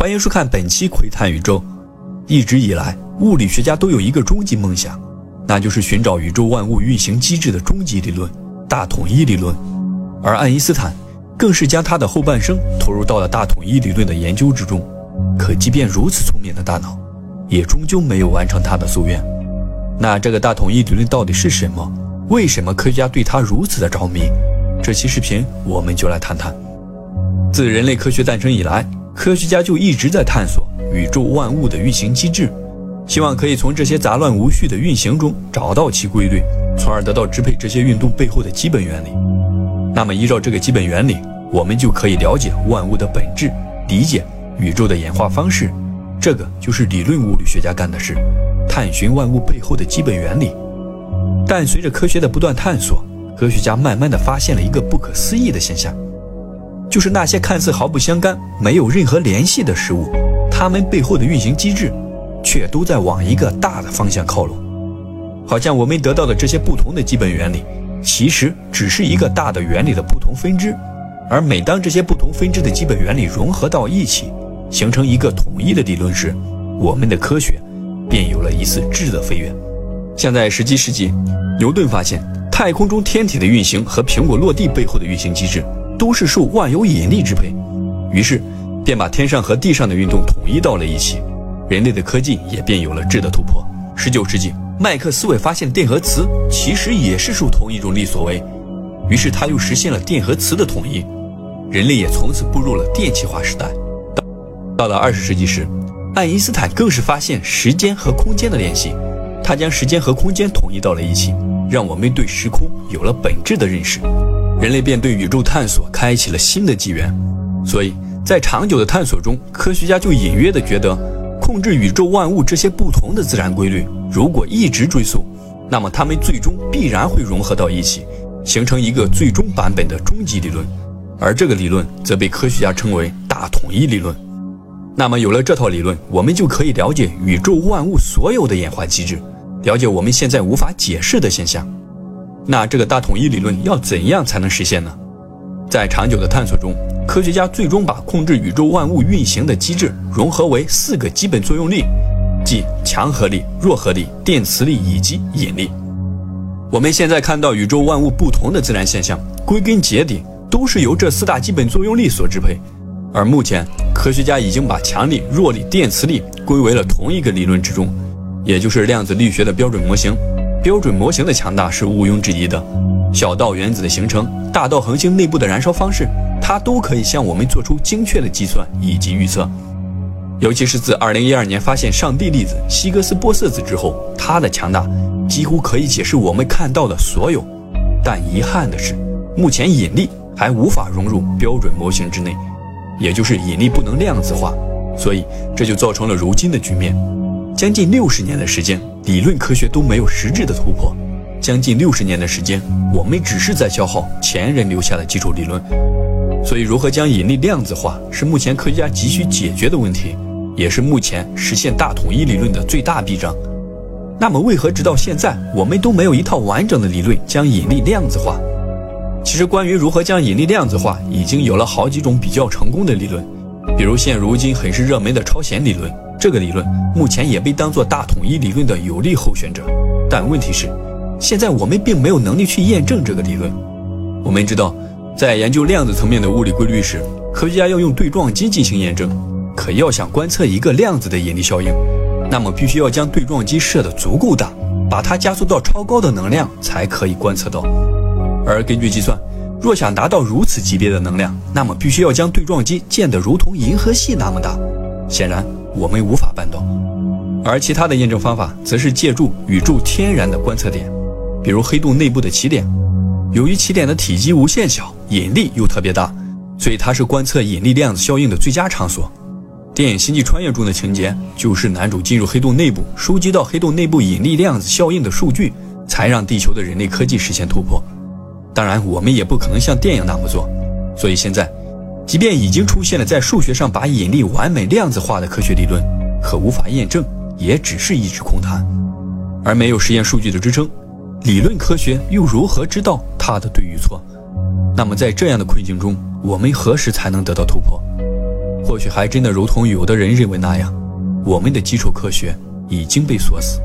欢迎收看本期《窥探宇宙》。一直以来，物理学家都有一个终极梦想，那就是寻找宇宙万物运行机制的终极理论——大统一理论。而爱因斯坦更是将他的后半生投入到了大统一理论的研究之中。可即便如此聪明的大脑，也终究没有完成他的夙愿。那这个大统一理论到底是什么？为什么科学家对它如此的着迷？这期视频我们就来谈谈。自人类科学诞生以来，科学家就一直在探索宇宙万物的运行机制，希望可以从这些杂乱无序的运行中找到其规律，从而得到支配这些运动背后的基本原理。那么，依照这个基本原理，我们就可以了解万物的本质，理解宇宙的演化方式。这个就是理论物理学家干的事，探寻万物背后的基本原理。但随着科学的不断探索，科学家慢慢的发现了一个不可思议的现象，就是那些看似毫不相干、没有任何联系的事物，它们背后的运行机制，却都在往一个大的方向靠拢。好像我们得到的这些不同的基本原理，其实只是一个大的原理的不同分支。而每当这些不同分支的基本原理融合到一起，形成一个统一的理论时，我们的科学便有了一次质的飞跃。像在十七世纪，牛顿发现。太空中天体的运行和苹果落地背后的运行机制都是受万有引力支配，于是便把天上和地上的运动统一到了一起，人类的科技也便有了质的突破。十九世纪，麦克斯韦发现电和磁其实也是受同一种力所为，于是他又实现了电和磁的统一，人类也从此步入了电气化时代。到到了二十世纪时，爱因斯坦更是发现时间和空间的联系，他将时间和空间统一到了一起。让我们对时空有了本质的认识，人类便对宇宙探索开启了新的纪元。所以在长久的探索中，科学家就隐约的觉得，控制宇宙万物这些不同的自然规律，如果一直追溯，那么它们最终必然会融合到一起，形成一个最终版本的终极理论。而这个理论则被科学家称为大统一理论。那么有了这套理论，我们就可以了解宇宙万物所有的演化机制。了解我们现在无法解释的现象，那这个大统一理论要怎样才能实现呢？在长久的探索中，科学家最终把控制宇宙万物运行的机制融合为四个基本作用力，即强合力、弱合力、电磁力以及引力。我们现在看到宇宙万物不同的自然现象，归根结底都是由这四大基本作用力所支配。而目前，科学家已经把强力、弱力、电磁力归为了同一个理论之中。也就是量子力学的标准模型，标准模型的强大是毋庸置疑的。小到原子的形成，大到恒星内部的燃烧方式，它都可以向我们做出精确的计算以及预测。尤其是自2012年发现上帝粒子希格斯玻色子之后，它的强大几乎可以解释我们看到的所有。但遗憾的是，目前引力还无法融入标准模型之内，也就是引力不能量子化，所以这就造成了如今的局面。将近六十年的时间，理论科学都没有实质的突破。将近六十年的时间，我们只是在消耗前人留下的基础理论。所以，如何将引力量子化，是目前科学家急需解决的问题，也是目前实现大统一理论的最大臂章。那么，为何直到现在，我们都没有一套完整的理论将引力量子化？其实，关于如何将引力量子化，已经有了好几种比较成功的理论，比如现如今很是热门的超弦理论。这个理论目前也被当作大统一理论的有力候选者，但问题是，现在我们并没有能力去验证这个理论。我们知道，在研究量子层面的物理规律时，科学家要用对撞机进行验证。可要想观测一个量子的引力效应，那么必须要将对撞机设得足够大，把它加速到超高的能量才可以观测到。而根据计算，若想达到如此级别的能量，那么必须要将对撞机建得如同银河系那么大。显然。我们无法办到，而其他的验证方法则是借助宇宙天然的观测点，比如黑洞内部的起点。由于起点的体积无限小，引力又特别大，所以它是观测引力量子效应的最佳场所。电影《星际穿越》中的情节就是男主进入黑洞内部，收集到黑洞内部引力量子效应的数据，才让地球的人类科技实现突破。当然，我们也不可能像电影那么做，所以现在。即便已经出现了在数学上把引力完美量子化的科学理论，可无法验证，也只是一纸空谈。而没有实验数据的支撑，理论科学又如何知道它的对与错？那么在这样的困境中，我们何时才能得到突破？或许还真的如同有的人认为那样，我们的基础科学已经被锁死。